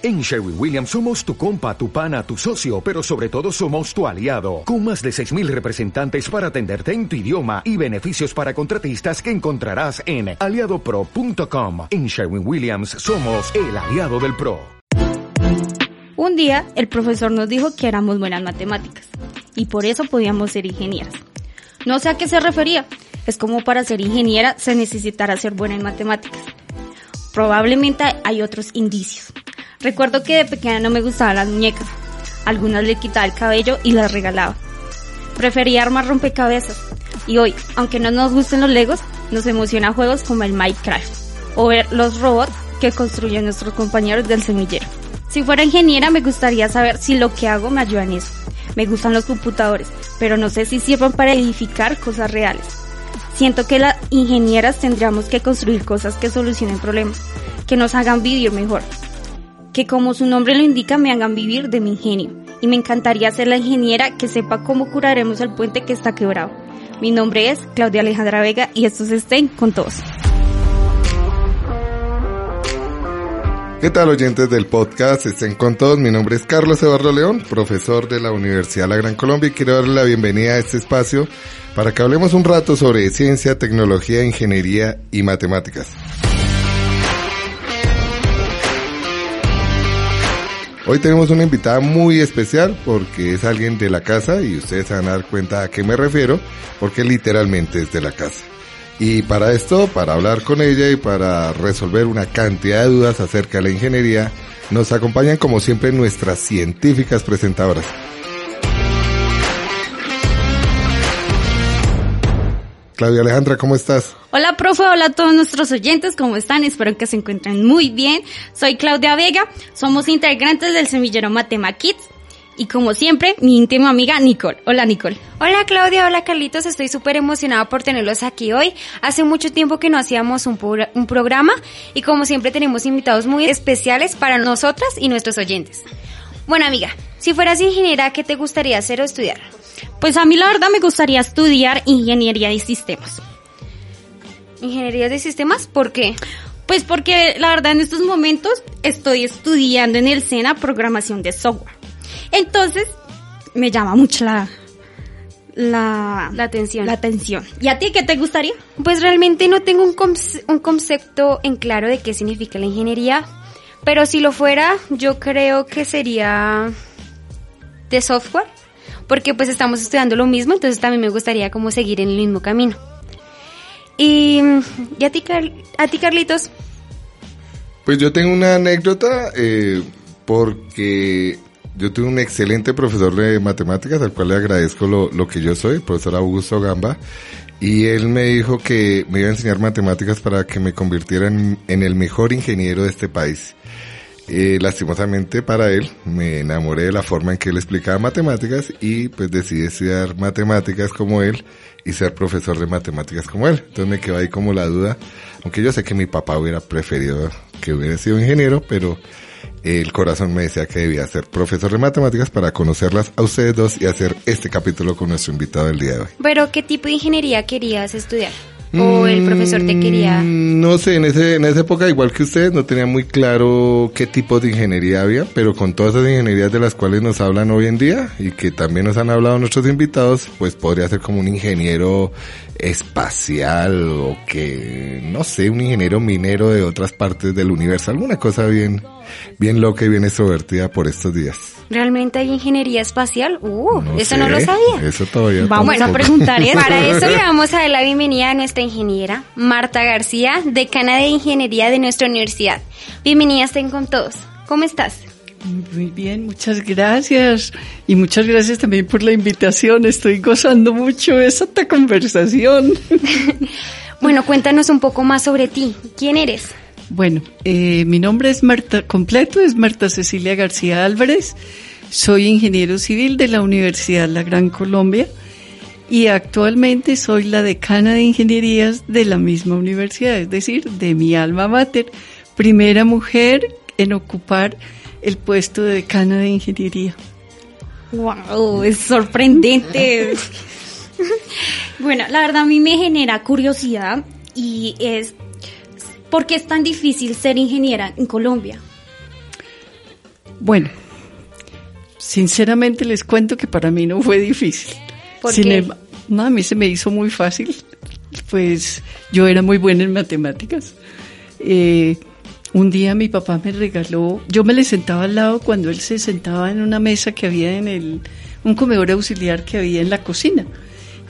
En Sherwin Williams somos tu compa, tu pana, tu socio, pero sobre todo somos tu aliado, con más de 6.000 representantes para atenderte en tu idioma y beneficios para contratistas que encontrarás en aliadopro.com. En Sherwin Williams somos el aliado del PRO. Un día el profesor nos dijo que éramos buenas matemáticas y por eso podíamos ser ingenieras. No sé a qué se refería, es como para ser ingeniera se necesitará ser buena en matemáticas. Probablemente hay otros indicios. Recuerdo que de pequeña no me gustaban las muñecas. Algunas le quitaba el cabello y las regalaba. Prefería armar rompecabezas. Y hoy, aunque no nos gusten los legos, nos emociona juegos como el Minecraft o ver los robots que construyen nuestros compañeros del semillero. Si fuera ingeniera me gustaría saber si lo que hago me ayuda en eso. Me gustan los computadores, pero no sé si sirvan para edificar cosas reales. Siento que las ingenieras tendríamos que construir cosas que solucionen problemas, que nos hagan vivir mejor, que como su nombre lo indica me hagan vivir de mi ingenio. Y me encantaría ser la ingeniera que sepa cómo curaremos el puente que está quebrado. Mi nombre es Claudia Alejandra Vega y estos estén con todos. ¿Qué tal oyentes del podcast? Estén con todos. Mi nombre es Carlos Eduardo León, profesor de la Universidad La Gran Colombia y quiero darle la bienvenida a este espacio para que hablemos un rato sobre ciencia, tecnología, ingeniería y matemáticas. Hoy tenemos una invitada muy especial porque es alguien de la casa y ustedes van a dar cuenta a qué me refiero porque literalmente es de la casa. Y para esto, para hablar con ella y para resolver una cantidad de dudas acerca de la ingeniería, nos acompañan como siempre nuestras científicas presentadoras. Claudia Alejandra, ¿cómo estás? Hola, profe, hola a todos nuestros oyentes, ¿cómo están? Espero que se encuentren muy bien. Soy Claudia Vega, somos integrantes del semillero Matema Kids y como siempre, mi íntima amiga Nicole. Hola, Nicole. Hola, Claudia, hola, Carlitos, estoy súper emocionada por tenerlos aquí hoy. Hace mucho tiempo que no hacíamos un, un programa y como siempre tenemos invitados muy especiales para nosotras y nuestros oyentes. Bueno, amiga, si fueras ingeniera, ¿qué te gustaría hacer o estudiar? Pues a mí la verdad me gustaría estudiar ingeniería de sistemas. ¿Ingeniería de sistemas? ¿Por qué? Pues porque la verdad en estos momentos estoy estudiando en el SENA programación de software. Entonces me llama mucho la, la, la atención. La atención. ¿Y a ti qué te gustaría? Pues realmente no tengo un, un concepto en claro de qué significa la ingeniería, pero si lo fuera, yo creo que sería de software porque pues estamos estudiando lo mismo, entonces también me gustaría como seguir en el mismo camino. Y, ¿y a, ti, a ti, Carlitos? Pues yo tengo una anécdota eh, porque yo tuve un excelente profesor de matemáticas al cual le agradezco lo, lo que yo soy, el profesor Augusto Gamba, y él me dijo que me iba a enseñar matemáticas para que me convirtiera en, en el mejor ingeniero de este país. Eh, lastimosamente para él me enamoré de la forma en que él explicaba matemáticas y pues decidí estudiar matemáticas como él y ser profesor de matemáticas como él. Entonces me quedó ahí como la duda, aunque yo sé que mi papá hubiera preferido que hubiera sido ingeniero, pero el corazón me decía que debía ser profesor de matemáticas para conocerlas a ustedes dos y hacer este capítulo con nuestro invitado del día de hoy. Pero ¿qué tipo de ingeniería querías estudiar? O el profesor te quería? Mm, no sé, en, ese, en esa época, igual que ustedes, no tenía muy claro qué tipo de ingeniería había, pero con todas esas ingenierías de las cuales nos hablan hoy en día y que también nos han hablado nuestros invitados, pues podría ser como un ingeniero espacial o que, no sé, un ingeniero minero de otras partes del universo, alguna cosa bien, bien loca y bien extrovertida por estos días. ¿Realmente hay ingeniería espacial? Uh, eso no lo sabía. Eso todavía. Vamos a preguntar eso. Para eso le vamos a dar la bienvenida a nuestra ingeniera, Marta García, decana de ingeniería de nuestra universidad. Bienvenida estén con todos. ¿Cómo estás? Muy bien, muchas gracias. Y muchas gracias también por la invitación. Estoy gozando mucho esta conversación. bueno, cuéntanos un poco más sobre ti. ¿Quién eres? Bueno, eh, mi nombre es Marta, completo es Marta Cecilia García Álvarez. Soy ingeniero civil de la Universidad La Gran Colombia y actualmente soy la decana de ingenierías de la misma universidad, es decir, de mi alma mater, primera mujer en ocupar el puesto de decana de ingeniería. ¡Wow! Es sorprendente. bueno, la verdad a mí me genera curiosidad y es ¿por qué es tan difícil ser ingeniera en Colombia? Bueno, sinceramente les cuento que para mí no fue difícil. ¿Por Sin qué? em- no, a mí se me hizo muy fácil. Pues yo era muy buena en matemáticas. Eh, un día mi papá me regaló, yo me le sentaba al lado cuando él se sentaba en una mesa que había en el, un comedor auxiliar que había en la cocina.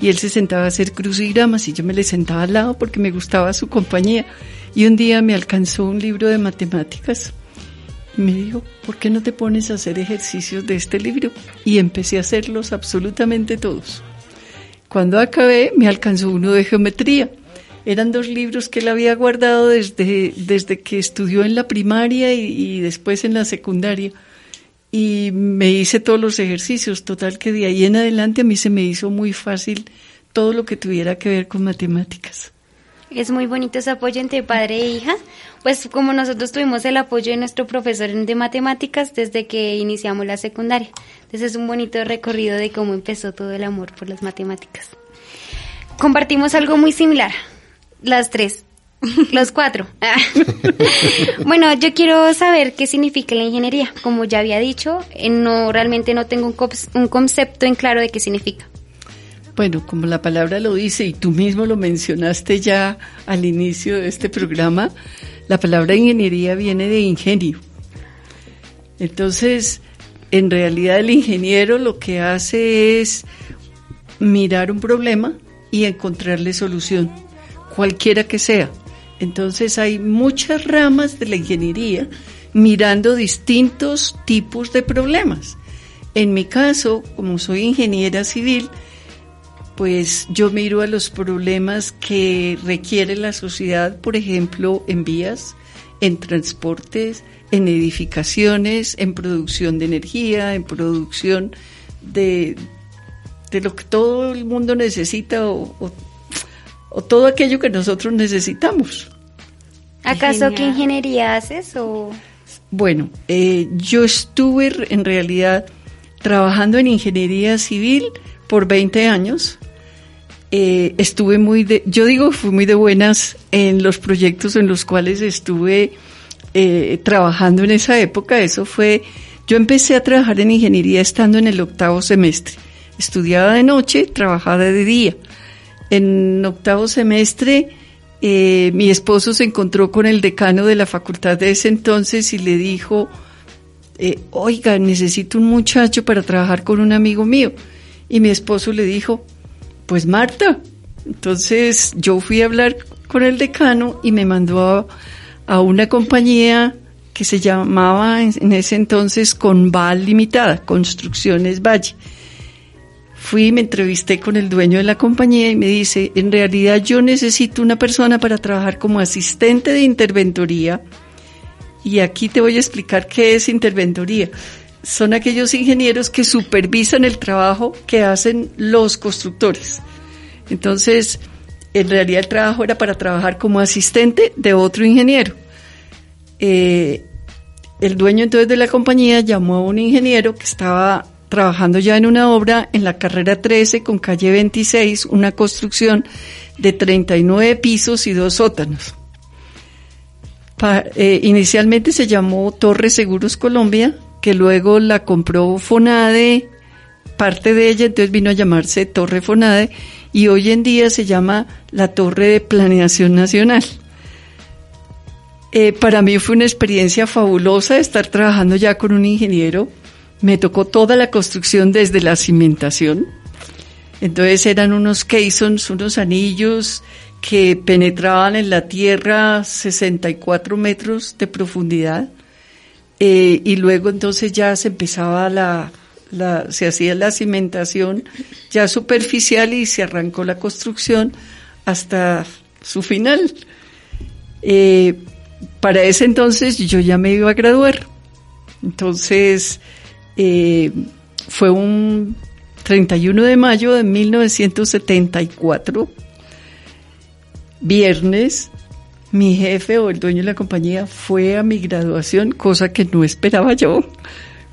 Y él se sentaba a hacer crucigramas y yo me le sentaba al lado porque me gustaba su compañía. Y un día me alcanzó un libro de matemáticas y me dijo, ¿por qué no te pones a hacer ejercicios de este libro? Y empecé a hacerlos absolutamente todos. Cuando acabé, me alcanzó uno de geometría. Eran dos libros que él había guardado desde, desde que estudió en la primaria y, y después en la secundaria. Y me hice todos los ejercicios. Total que de ahí en adelante a mí se me hizo muy fácil todo lo que tuviera que ver con matemáticas. Es muy bonito ese apoyo entre padre e hija. Pues como nosotros tuvimos el apoyo de nuestro profesor de matemáticas desde que iniciamos la secundaria. Entonces es un bonito recorrido de cómo empezó todo el amor por las matemáticas. Compartimos algo muy similar. Las tres. Los cuatro. Ah. bueno, yo quiero saber qué significa la ingeniería. Como ya había dicho, eh, no realmente no tengo un, un concepto en claro de qué significa. Bueno, como la palabra lo dice y tú mismo lo mencionaste ya al inicio de este programa, la palabra ingeniería viene de ingenio. Entonces, en realidad el ingeniero lo que hace es mirar un problema y encontrarle solución, cualquiera que sea. Entonces hay muchas ramas de la ingeniería mirando distintos tipos de problemas. En mi caso, como soy ingeniera civil, pues yo miro a los problemas que requiere la sociedad, por ejemplo, en vías, en transportes, en edificaciones, en producción de energía, en producción de, de lo que todo el mundo necesita o, o- o todo aquello que nosotros necesitamos. ¿Acaso qué ingeniería haces o...? Bueno, eh, yo estuve en realidad trabajando en ingeniería civil por 20 años. Eh, estuve muy de, yo digo, fui muy de buenas en los proyectos en los cuales estuve eh, trabajando en esa época. Eso fue, yo empecé a trabajar en ingeniería estando en el octavo semestre. Estudiaba de noche, trabajaba de día. En octavo semestre, eh, mi esposo se encontró con el decano de la facultad de ese entonces y le dijo, eh, oiga, necesito un muchacho para trabajar con un amigo mío. Y mi esposo le dijo, pues Marta. Entonces yo fui a hablar con el decano y me mandó a, a una compañía que se llamaba en, en ese entonces Conval Limitada, Construcciones Valle. Fui, me entrevisté con el dueño de la compañía y me dice, en realidad yo necesito una persona para trabajar como asistente de interventoría. Y aquí te voy a explicar qué es interventoría. Son aquellos ingenieros que supervisan el trabajo que hacen los constructores. Entonces, en realidad el trabajo era para trabajar como asistente de otro ingeniero. Eh, el dueño entonces de la compañía llamó a un ingeniero que estaba trabajando ya en una obra en la carrera 13 con calle 26, una construcción de 39 pisos y dos sótanos. Eh, inicialmente se llamó Torre Seguros Colombia, que luego la compró Fonade, parte de ella entonces vino a llamarse Torre Fonade y hoy en día se llama la Torre de Planeación Nacional. Eh, para mí fue una experiencia fabulosa estar trabajando ya con un ingeniero. Me tocó toda la construcción desde la cimentación. Entonces eran unos caissons, unos anillos que penetraban en la tierra 64 metros de profundidad. Eh, y luego entonces ya se empezaba la, la, se hacía la cimentación ya superficial y se arrancó la construcción hasta su final. Eh, para ese entonces yo ya me iba a graduar. Entonces, eh, fue un 31 de mayo de 1974, viernes, mi jefe o el dueño de la compañía fue a mi graduación, cosa que no esperaba yo.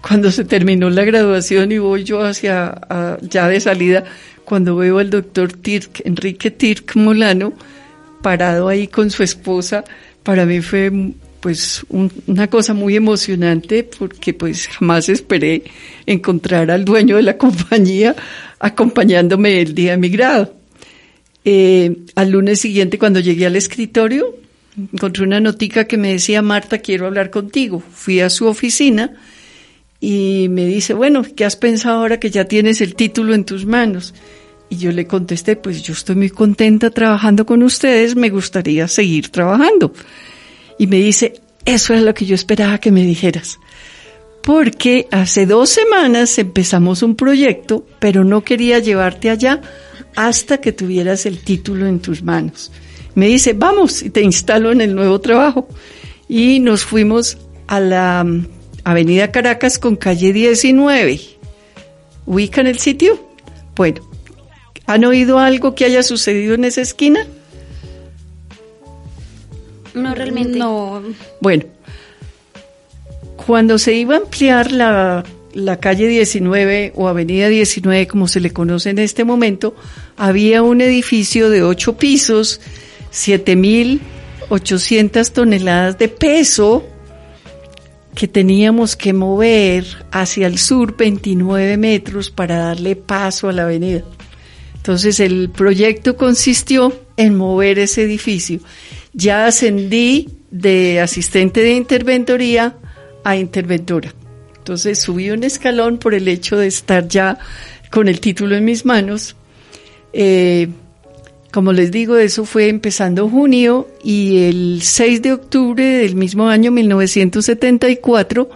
Cuando se terminó la graduación y voy yo hacia, ya de salida, cuando veo al doctor Tirk, Enrique Tirk Molano, parado ahí con su esposa, para mí fue pues una cosa muy emocionante porque pues jamás esperé encontrar al dueño de la compañía acompañándome el día de mi grado. Eh, al lunes siguiente cuando llegué al escritorio encontré una notica que me decía Marta quiero hablar contigo. Fui a su oficina y me dice bueno ¿qué has pensado ahora que ya tienes el título en tus manos? Y yo le contesté, pues yo estoy muy contenta trabajando con ustedes, me gustaría seguir trabajando. Y me dice, eso es lo que yo esperaba que me dijeras. Porque hace dos semanas empezamos un proyecto, pero no quería llevarte allá hasta que tuvieras el título en tus manos. Me dice, vamos, y te instalo en el nuevo trabajo. Y nos fuimos a la mm, Avenida Caracas con calle 19. ¿Ubican el sitio? Bueno, ¿Han oído algo que haya sucedido en esa esquina? No, realmente. No. Bueno, cuando se iba a ampliar la, la calle 19 o avenida 19, como se le conoce en este momento, había un edificio de ocho pisos, 7.800 toneladas de peso que teníamos que mover hacia el sur 29 metros para darle paso a la avenida. Entonces el proyecto consistió en mover ese edificio. Ya ascendí de asistente de interventoría a interventora. Entonces subí un escalón por el hecho de estar ya con el título en mis manos. Eh, como les digo, eso fue empezando junio y el 6 de octubre del mismo año 1974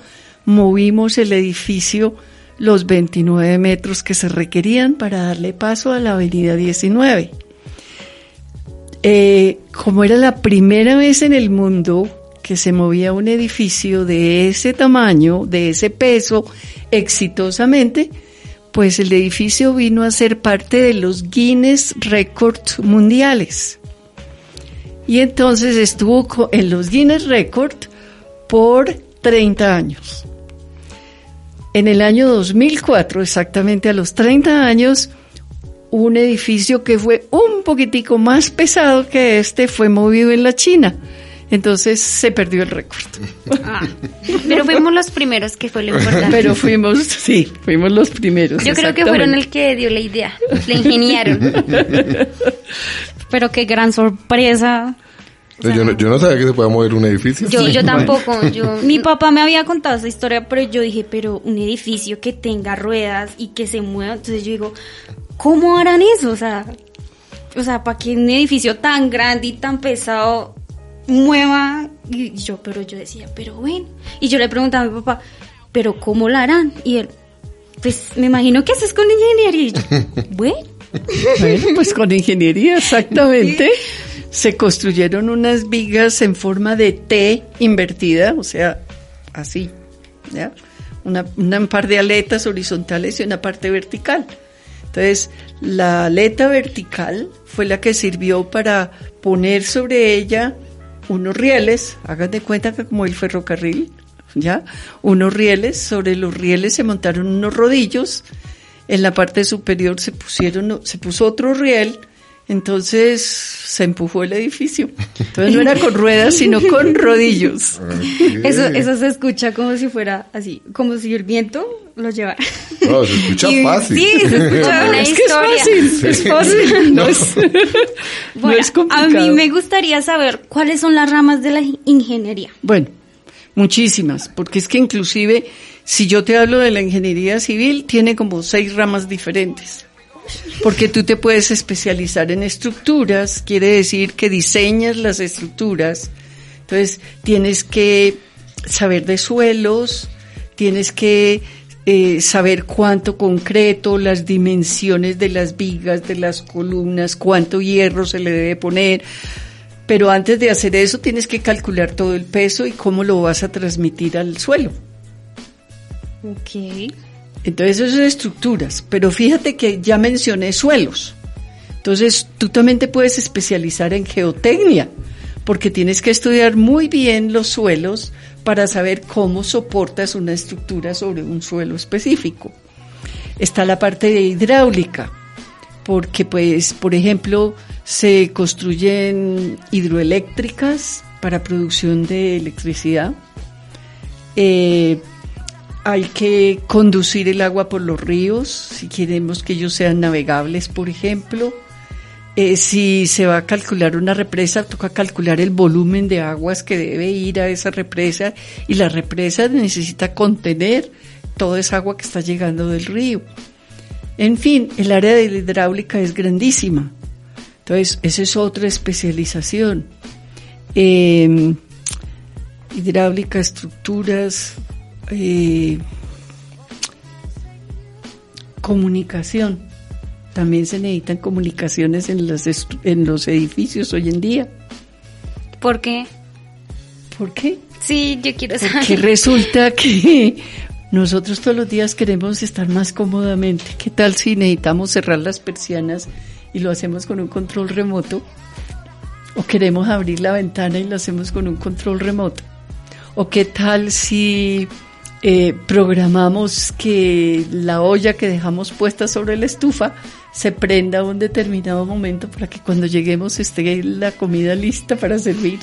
movimos el edificio los 29 metros que se requerían para darle paso a la avenida 19. Eh, como era la primera vez en el mundo que se movía un edificio de ese tamaño, de ese peso, exitosamente, pues el edificio vino a ser parte de los Guinness Records mundiales. Y entonces estuvo en los Guinness Records por 30 años. En el año 2004, exactamente a los 30 años, un edificio que fue un poquitico más pesado que este fue movido en la China. Entonces se perdió el récord. Ah, pero fuimos los primeros, que fue lo importante. Pero fuimos, sí, fuimos los primeros. Yo creo que fueron el que dio la idea, la ingeniaron. pero qué gran sorpresa yo, no, yo, no, sabía que se podía mover un edificio. Yo, yo tampoco. Yo, Mi papá me había contado esa historia, pero yo dije, pero un edificio que tenga ruedas y que se mueva. Entonces yo digo, ¿cómo harán eso? O sea, o sea, para que un edificio tan grande y tan pesado mueva. Y yo, pero yo decía, pero bueno. Y yo le preguntaba a mi papá, ¿pero cómo lo harán? Y él, pues me imagino que haces con ingeniería. Y yo, bueno. Bueno, pues con ingeniería, exactamente se construyeron unas vigas en forma de T invertida, o sea, así, ¿ya? Una, un par de aletas horizontales y una parte vertical. Entonces, la aleta vertical fue la que sirvió para poner sobre ella unos rieles, hagan de cuenta que como el ferrocarril, ¿ya? Unos rieles, sobre los rieles se montaron unos rodillos, en la parte superior se pusieron, se puso otro riel, entonces se empujó el edificio. Entonces no era con ruedas, sino con rodillos. Eso, eso se escucha como si fuera así, como si el viento lo llevara. No, se escucha fácil. Sí, se escucha una es historia. Que es fácil, es fácil. No, es, bueno, no es complicado. A mí me gustaría saber cuáles son las ramas de la ingeniería. Bueno, muchísimas, porque es que inclusive si yo te hablo de la ingeniería civil, tiene como seis ramas diferentes porque tú te puedes especializar en estructuras, quiere decir que diseñas las estructuras, entonces tienes que saber de suelos, tienes que eh, saber cuánto concreto, las dimensiones de las vigas, de las columnas, cuánto hierro se le debe poner. Pero antes de hacer eso tienes que calcular todo el peso y cómo lo vas a transmitir al suelo. Ok. Entonces eso son estructuras, pero fíjate que ya mencioné suelos. Entonces tú también te puedes especializar en geotecnia, porque tienes que estudiar muy bien los suelos para saber cómo soportas una estructura sobre un suelo específico. Está la parte de hidráulica, porque pues, por ejemplo, se construyen hidroeléctricas para producción de electricidad. Eh, hay que conducir el agua por los ríos, si queremos que ellos sean navegables, por ejemplo. Eh, si se va a calcular una represa, toca calcular el volumen de aguas que debe ir a esa represa y la represa necesita contener toda esa agua que está llegando del río. En fin, el área de la hidráulica es grandísima. Entonces, esa es otra especialización. Em, hidráulica, estructuras, eh, comunicación. También se necesitan comunicaciones en, las en los edificios hoy en día. ¿Por qué? ¿Por qué? Sí, yo quiero saber. Porque resulta que nosotros todos los días queremos estar más cómodamente. ¿Qué tal si necesitamos cerrar las persianas y lo hacemos con un control remoto? ¿O queremos abrir la ventana y lo hacemos con un control remoto? ¿O qué tal si eh, programamos que la olla que dejamos puesta sobre la estufa se prenda a un determinado momento para que cuando lleguemos esté la comida lista para servir?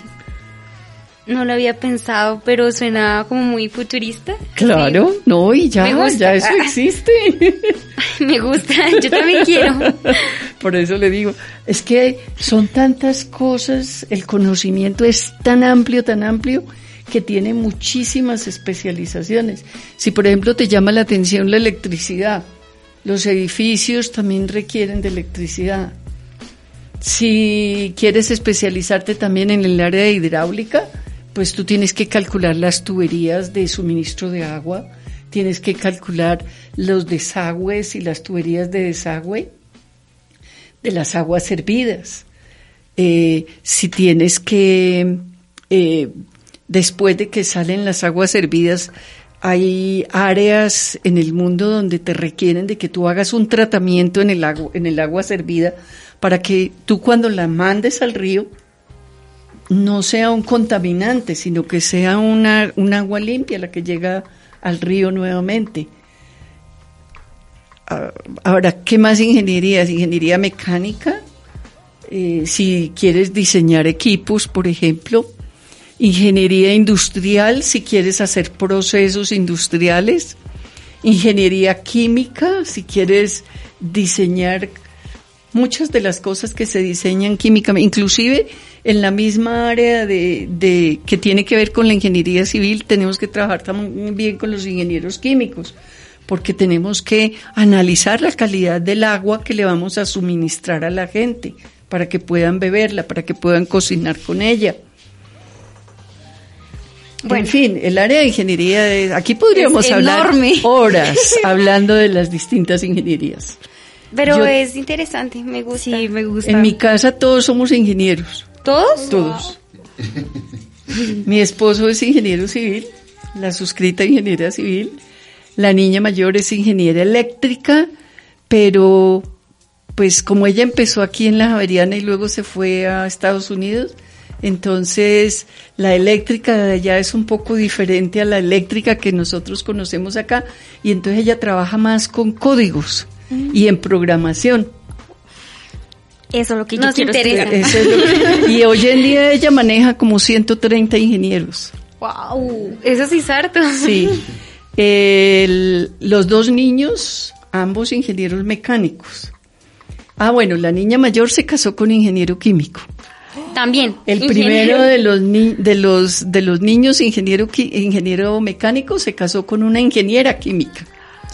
No lo había pensado, pero suena como muy futurista. Claro, no, y ya, ya eso existe. Me gusta, yo también quiero. Por eso le digo, es que son tantas cosas, el conocimiento es tan amplio, tan amplio, que tiene muchísimas especializaciones. Si por ejemplo te llama la atención la electricidad, los edificios también requieren de electricidad. Si quieres especializarte también en el área de hidráulica, pues tú tienes que calcular las tuberías de suministro de agua, tienes que calcular los desagües y las tuberías de desagüe de las aguas servidas. Eh, si tienes que, eh, después de que salen las aguas servidas, hay áreas en el mundo donde te requieren de que tú hagas un tratamiento en el agua, en el agua servida para que tú cuando la mandes al río, no sea un contaminante, sino que sea una, un agua limpia la que llega al río nuevamente. Ah, ahora, ¿qué más ingeniería? Ingeniería mecánica. Eh, si quieres diseñar equipos, por ejemplo. Ingeniería industrial, si quieres hacer procesos industriales. Ingeniería química, si quieres diseñar muchas de las cosas que se diseñan químicamente, inclusive en la misma área de, que tiene que ver con la ingeniería civil, tenemos que trabajar también con los ingenieros químicos, porque tenemos que analizar la calidad del agua que le vamos a suministrar a la gente para que puedan beberla, para que puedan cocinar con ella. Bueno, en fin, el área de ingeniería, aquí podríamos hablar horas hablando de las distintas ingenierías. Pero es interesante, me gusta. Sí, me gusta. En mi casa todos somos ingenieros. ¿Todos? Todos. Mi esposo es ingeniero civil, la suscrita ingeniera civil. La niña mayor es ingeniera eléctrica, pero pues como ella empezó aquí en la Javeriana y luego se fue a Estados Unidos, entonces la eléctrica de allá es un poco diferente a la eléctrica que nosotros conocemos acá y entonces ella trabaja más con códigos y en programación. Eso es lo que nos interesa. y hoy en día ella maneja como 130 ingenieros. ¡Wow! Eso sí es harto. Sí. los dos niños, ambos ingenieros mecánicos. Ah, bueno, la niña mayor se casó con ingeniero químico. También. El primero de los, de los de los niños ingeniero ingeniero mecánico se casó con una ingeniera química.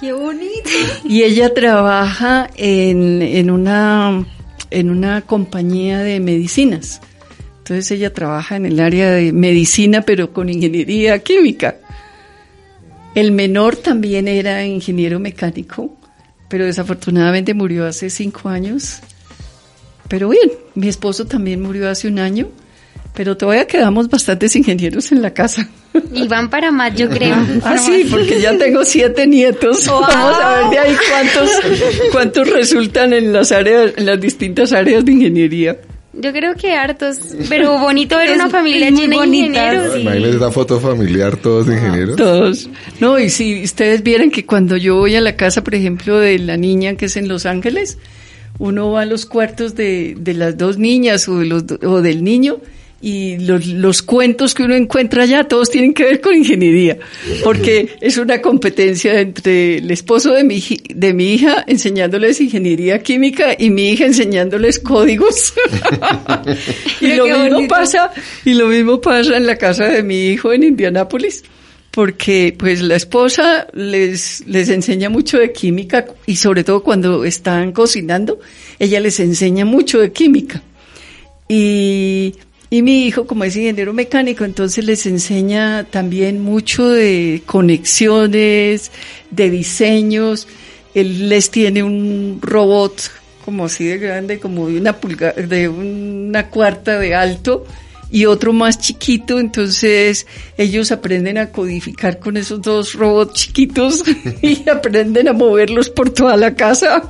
Qué bonito. Y ella trabaja en, en una en una compañía de medicinas. Entonces ella trabaja en el área de medicina, pero con ingeniería química. El menor también era ingeniero mecánico, pero desafortunadamente murió hace cinco años. Pero bien, mi esposo también murió hace un año, pero todavía quedamos bastantes ingenieros en la casa. Y van para más, yo creo. Ah, sí, porque ya tengo siete nietos. Vamos a ver de ahí cuántos, cuántos resultan en las áreas, en las distintas áreas de ingeniería. Yo creo que hartos, pero bonito ver una familia llena de ingenieros. Imagínense esta foto familiar, todos ingenieros. Todos. No, y si ustedes vieran que cuando yo voy a la casa, por ejemplo, de la niña que es en Los Ángeles, uno va a los cuartos de, de las dos niñas o, de los, o del niño y los, los, cuentos que uno encuentra allá todos tienen que ver con ingeniería, porque es una competencia entre el esposo de mi, de mi hija enseñándoles ingeniería química y mi hija enseñándoles códigos. y lo mismo pasa, y lo mismo pasa en la casa de mi hijo en Indianápolis porque pues la esposa les, les enseña mucho de química y sobre todo cuando están cocinando, ella les enseña mucho de química. Y y mi hijo, como es ingeniero mecánico, entonces les enseña también mucho de conexiones, de diseños. Él les tiene un robot como así de grande, como de una pulga, de una cuarta de alto y otro más chiquito, entonces ellos aprenden a codificar con esos dos robots chiquitos y aprenden a moverlos por toda la casa.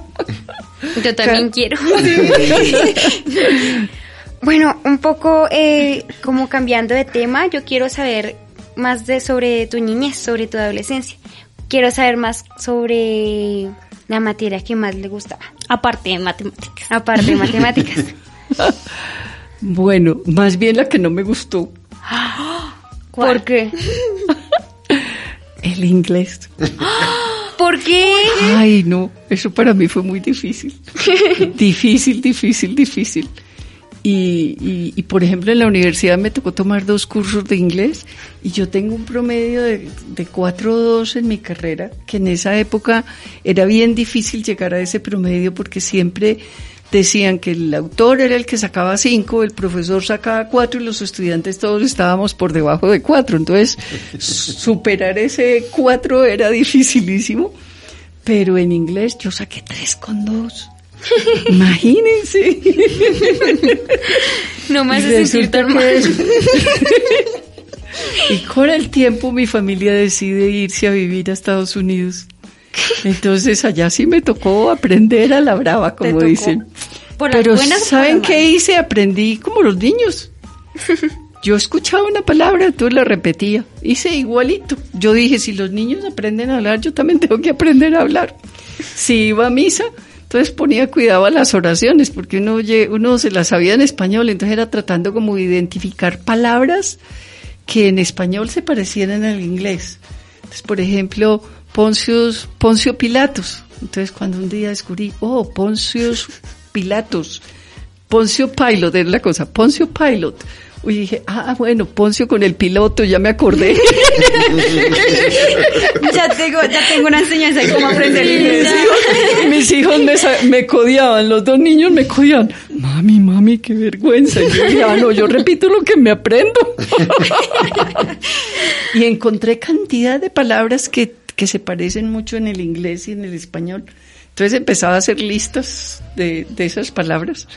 Yo también quiero. Bueno, un poco eh, como cambiando de tema, yo quiero saber más de sobre tu niñez, sobre tu adolescencia. Quiero saber más sobre la materia que más le gustaba. Aparte de matemáticas. Aparte de matemáticas. Bueno, más bien la que no me gustó. ¿Por qué? El inglés. ¿Por qué? Ay, no, eso para mí fue muy difícil. difícil, difícil, difícil. Y, y, por ejemplo, en la universidad me tocó tomar dos cursos de inglés y yo tengo un promedio de, de 4.2 en mi carrera, que en esa época era bien difícil llegar a ese promedio porque siempre decían que el autor era el que sacaba 5, el profesor sacaba 4 y los estudiantes todos estábamos por debajo de 4. Entonces, superar ese 4 era dificilísimo, pero en inglés yo saqué 3.2. Imagínense. No me hace sentir tan mal. y con el tiempo mi familia decide irse a vivir a Estados Unidos. Entonces allá sí me tocó aprender a la brava, como dicen. Pero ¿saben qué hice? Aprendí como los niños. Yo escuchaba una palabra, tú la repetía. Hice igualito. Yo dije, si los niños aprenden a hablar, yo también tengo que aprender a hablar. Si iba a misa, entonces ponía cuidado a las oraciones, porque uno, uno se las sabía en español, entonces era tratando como de identificar palabras que en español se parecieran al inglés. Entonces, por ejemplo, Poncios, Poncio Pilatos. Entonces, cuando un día descubrí, oh, Poncios Pilatos, Poncio Pilot es la cosa, Poncio Pilot. Y dije, ah, bueno, Poncio con el piloto, ya me acordé. ya, tengo, ya tengo una enseñanza de cómo aprender inglés. Mis hijos me, me codiaban, los dos niños me codiaban. Mami, mami, qué vergüenza. Y yo dije, ah, no, yo repito lo que me aprendo. y encontré cantidad de palabras que, que se parecen mucho en el inglés y en el español. Entonces empezaba a hacer listas de, de esas palabras.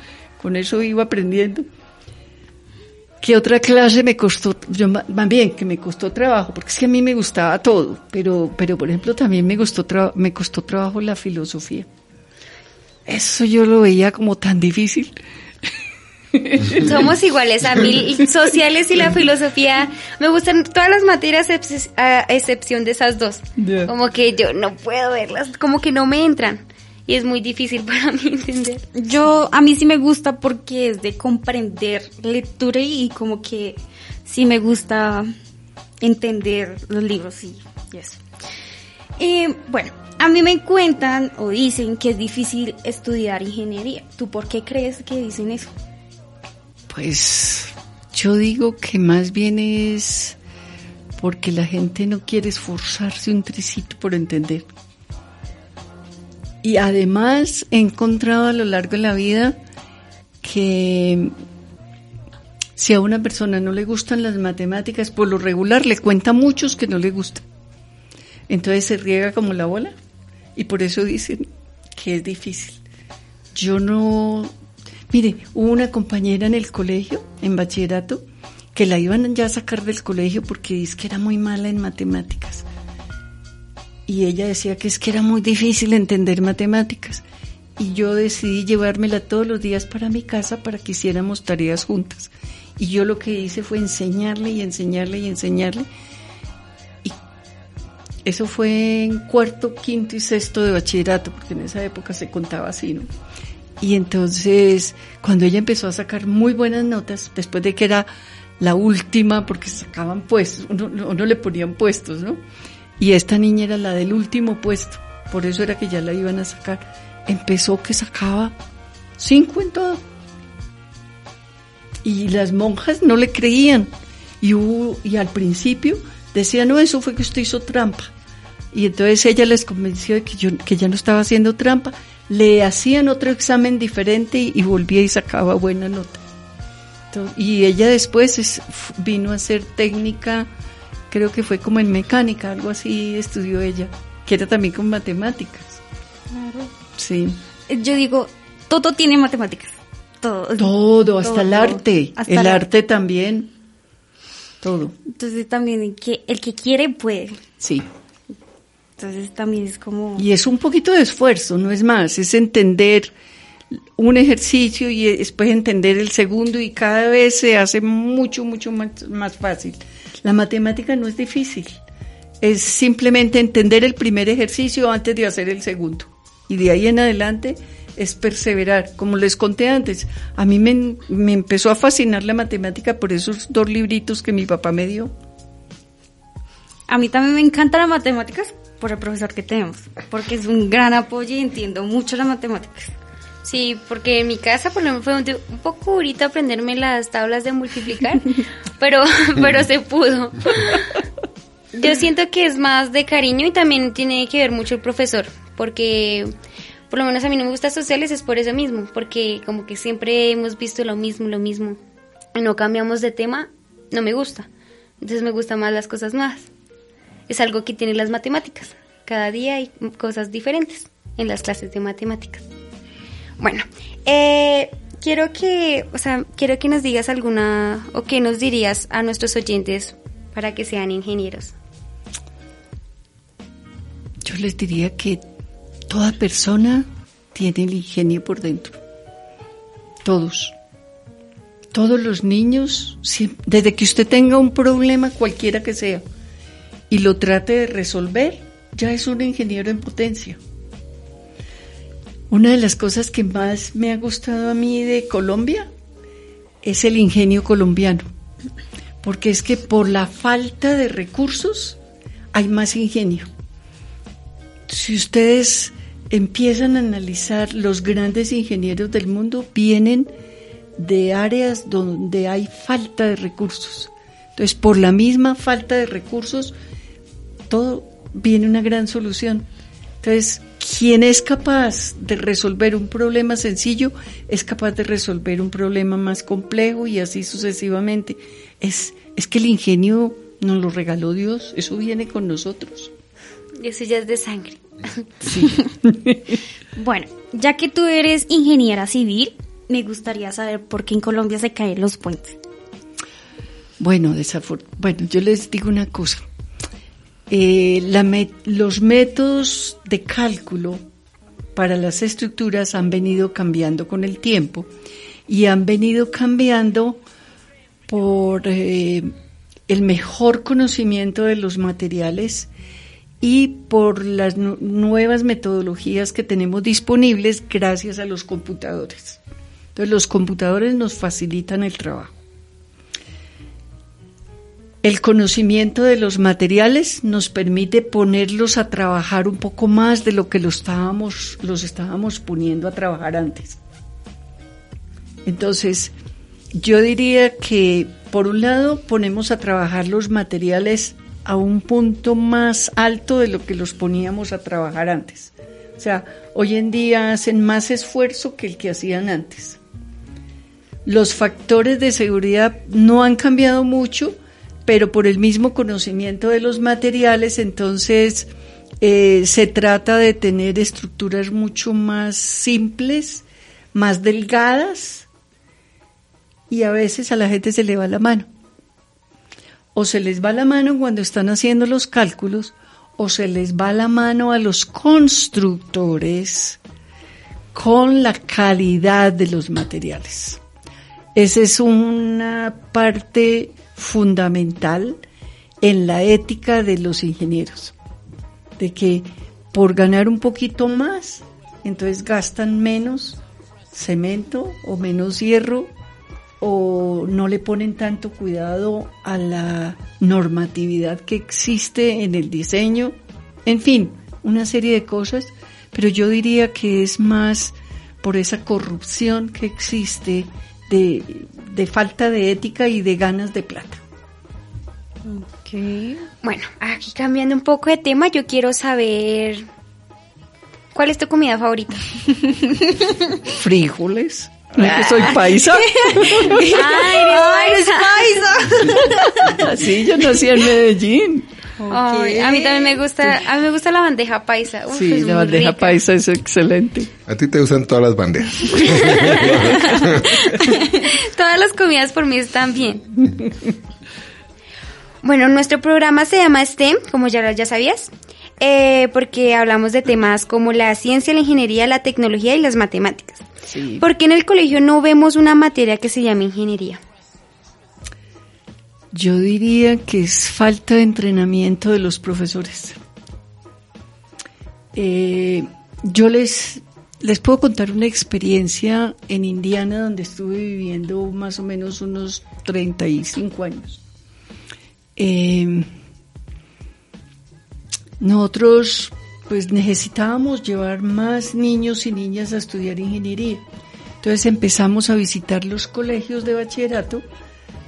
Con eso iba aprendiendo. ¿Qué otra clase me costó? Yo más bien que me costó trabajo, porque es que a mí me gustaba todo, pero, pero por ejemplo también me gustó me costó trabajo la filosofía. Eso yo lo veía como tan difícil. Somos iguales, a mí sociales y la filosofía me gustan todas las materias a excepción de esas dos. Como que yo no puedo verlas, como que no me entran y es muy difícil para mí entender. Yo, a mí sí me gusta porque es de comprender lectura y como que sí me gusta entender los libros y, eso. Eh, bueno, a mí me cuentan o dicen que es difícil estudiar ingeniería. ¿Tú por qué crees que dicen eso? Pues yo digo que más bien es porque la gente no quiere esforzarse un tricito por entender. Y además he encontrado a lo largo de la vida que si a una persona no le gustan las matemáticas, por lo regular le cuenta a muchos que no le gustan. Entonces se riega como la bola y por eso dicen que es difícil. Yo no... Mire, hubo una compañera en el colegio, en bachillerato, que la iban ya a sacar del colegio porque dice que era muy mala en matemáticas y ella decía que es que era muy difícil entender matemáticas. Y yo decidí llevármela todos los días para mi casa para que hiciéramos tareas juntas. Y yo lo que hice fue enseñarle y enseñarle y enseñarle. Y eso fue en cuarto, quinto y sexto de bachillerato, porque en esa época se contaba así, ¿no? Y entonces, cuando ella empezó a sacar muy buenas notas, después de que era la última, porque sacaban puestos, uno, le ponían puestos, ¿no? Y esta niña era la del último puesto, por eso era que ya la iban a sacar. Empezó que sacaba cinco en todo. Y las monjas no le creían. Y al principio decían, no, eso fue que usted hizo trampa. Y entonces ella les convenció de que, yo, que ya no estaba haciendo trampa. Le hacían otro examen diferente y, y volvía y sacaba buena nota. Entonces, y ella después es, vino a ser técnica, creo que fue como en mecánica, algo así estudió ella, que era también con matemáticas. Claro. Sí. Yo digo, todo tiene matemáticas. Todo. Todo, hasta el Todo. arte. Hasta el arte también. Todo. Entonces también el que, el que quiere puede. Sí. Entonces también es como... Y es un poquito de esfuerzo, no es más, es entender un ejercicio y después entender el segundo y cada vez se hace mucho, mucho más, más fácil. La matemática no es difícil, es simplemente entender el primer ejercicio antes de hacer el segundo. Y de ahí en adelante es perseverar. Como les conté antes, a mí me, me empezó a fascinar la matemática por esos dos libritos que mi papá me dio. A mí también me encantan las matemáticas por el profesor que tenemos, porque es un gran apoyo y entiendo mucho las matemáticas. Sí, porque en mi casa por lo menos fue un, un poco ahorita aprenderme las tablas de multiplicar, pero, pero se pudo. Yo siento que es más de cariño y también tiene que ver mucho el profesor, porque por lo menos a mí no me gusta sociales, es por eso mismo, porque como que siempre hemos visto lo mismo, lo mismo, y no cambiamos de tema, no me gusta. Entonces me gustan más las cosas nuevas. Es algo que tienen las matemáticas. Cada día hay cosas diferentes en las clases de matemáticas. Bueno, eh, quiero que, o sea, quiero que nos digas alguna o que nos dirías a nuestros oyentes para que sean ingenieros. Yo les diría que toda persona tiene el ingenio por dentro. Todos. Todos los niños, desde que usted tenga un problema cualquiera que sea y lo trate de resolver, ya es un ingeniero en potencia. Una de las cosas que más me ha gustado a mí de Colombia es el ingenio colombiano, porque es que por la falta de recursos hay más ingenio si ustedes empiezan a analizar los grandes ingenieros del mundo, vienen de áreas donde hay falta de recursos. Entonces, por la misma falta de recursos, todo viene una gran solución. Entonces, quien es capaz de resolver un problema sencillo es capaz de resolver un problema más complejo y así sucesivamente. Es, es que el ingenio nos lo regaló Dios, eso viene con nosotros. Eso ya es de sangre. Bueno, ya que tú eres ingeniera civil, me gustaría saber por qué en Colombia se caen los puentes. Bueno, desafor- bueno, yo les digo una cosa. Eh, los métodos de cálculo para las estructuras han venido cambiando con el tiempo y han venido cambiando por eh, el mejor conocimiento de los materiales y por las nu- nuevas metodologías que tenemos disponibles gracias a los computadores. Entonces los computadores nos facilitan el trabajo. El conocimiento de los materiales nos permite ponerlos a trabajar un poco más de lo que los estábamos, los estábamos poniendo a trabajar antes. Entonces, yo diría que por un lado ponemos a trabajar los materiales a un punto más alto de lo que los poníamos a trabajar antes. O sea, hoy en día hacen más esfuerzo que el que hacían antes. Los factores de seguridad no han cambiado mucho, pero por el mismo conocimiento de los materiales, entonces eh, se trata de tener estructuras mucho más simples, más delgadas, y a veces a la gente se le va la mano. O se les va la mano cuando están haciendo los cálculos, o se les va la mano a los constructores con la calidad de los materiales. Esa es una parte fundamental en la ética de los ingenieros, de que por ganar un poquito más, entonces gastan menos cemento o menos hierro o no le ponen tanto cuidado a la normatividad que existe en el diseño, en fin, una serie de cosas, pero yo diría que es más por esa corrupción que existe de, de falta de ética y de ganas de plata. Okay. Bueno, aquí cambiando un poco de tema, yo quiero saber cuál es tu comida favorita. Frijoles. No que soy paisa. Ay, eres paisa. sí, yo nací en Medellín. Ay, a mí también me gusta, a mí me gusta la bandeja paisa. Uf, sí, la bandeja rica. paisa es excelente. A ti te usan todas las bandejas. Todas las comidas por mí están bien. Bueno, nuestro programa se llama STEM, como ya, ya sabías, eh, porque hablamos de temas como la ciencia, la ingeniería, la tecnología y las matemáticas. Sí. ¿Por qué en el colegio no vemos una materia que se llama ingeniería? Yo diría que es falta de entrenamiento de los profesores. Eh, yo les, les puedo contar una experiencia en Indiana donde estuve viviendo más o menos unos 35 años. Eh, nosotros pues necesitábamos llevar más niños y niñas a estudiar ingeniería. Entonces empezamos a visitar los colegios de bachillerato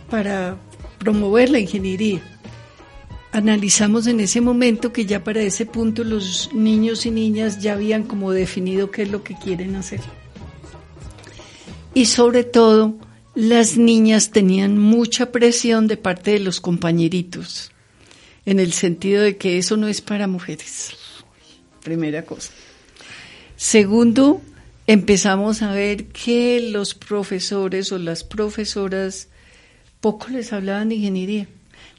para promover la ingeniería. Analizamos en ese momento que ya para ese punto los niños y niñas ya habían como definido qué es lo que quieren hacer. Y sobre todo, las niñas tenían mucha presión de parte de los compañeritos, en el sentido de que eso no es para mujeres. Primera cosa. Segundo, empezamos a ver que los profesores o las profesoras poco les hablaban de ingeniería.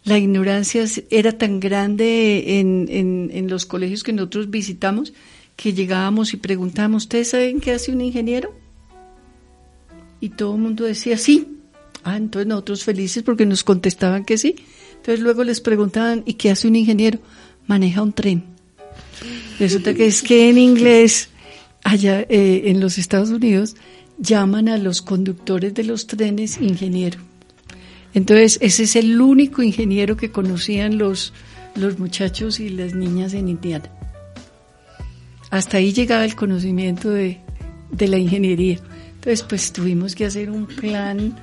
La ignorancia era tan grande en, en, los colegios que nosotros visitamos que llegábamos y preguntábamos, ¿ustedes saben qué hace un ingeniero? Y todo el mundo decía sí. Ah, entonces nosotros felices porque nos contestaban que sí. Entonces luego les preguntaban, ¿y qué hace un ingeniero? Maneja un tren. Resulta que es que en inglés, allá eh, en los Estados Unidos, llaman a los conductores de los trenes ingeniero. Entonces, ese es el único ingeniero que conocían los, los muchachos y las niñas en Indiana. Hasta ahí llegaba el conocimiento de, de la ingeniería. Entonces, pues tuvimos que hacer un plan,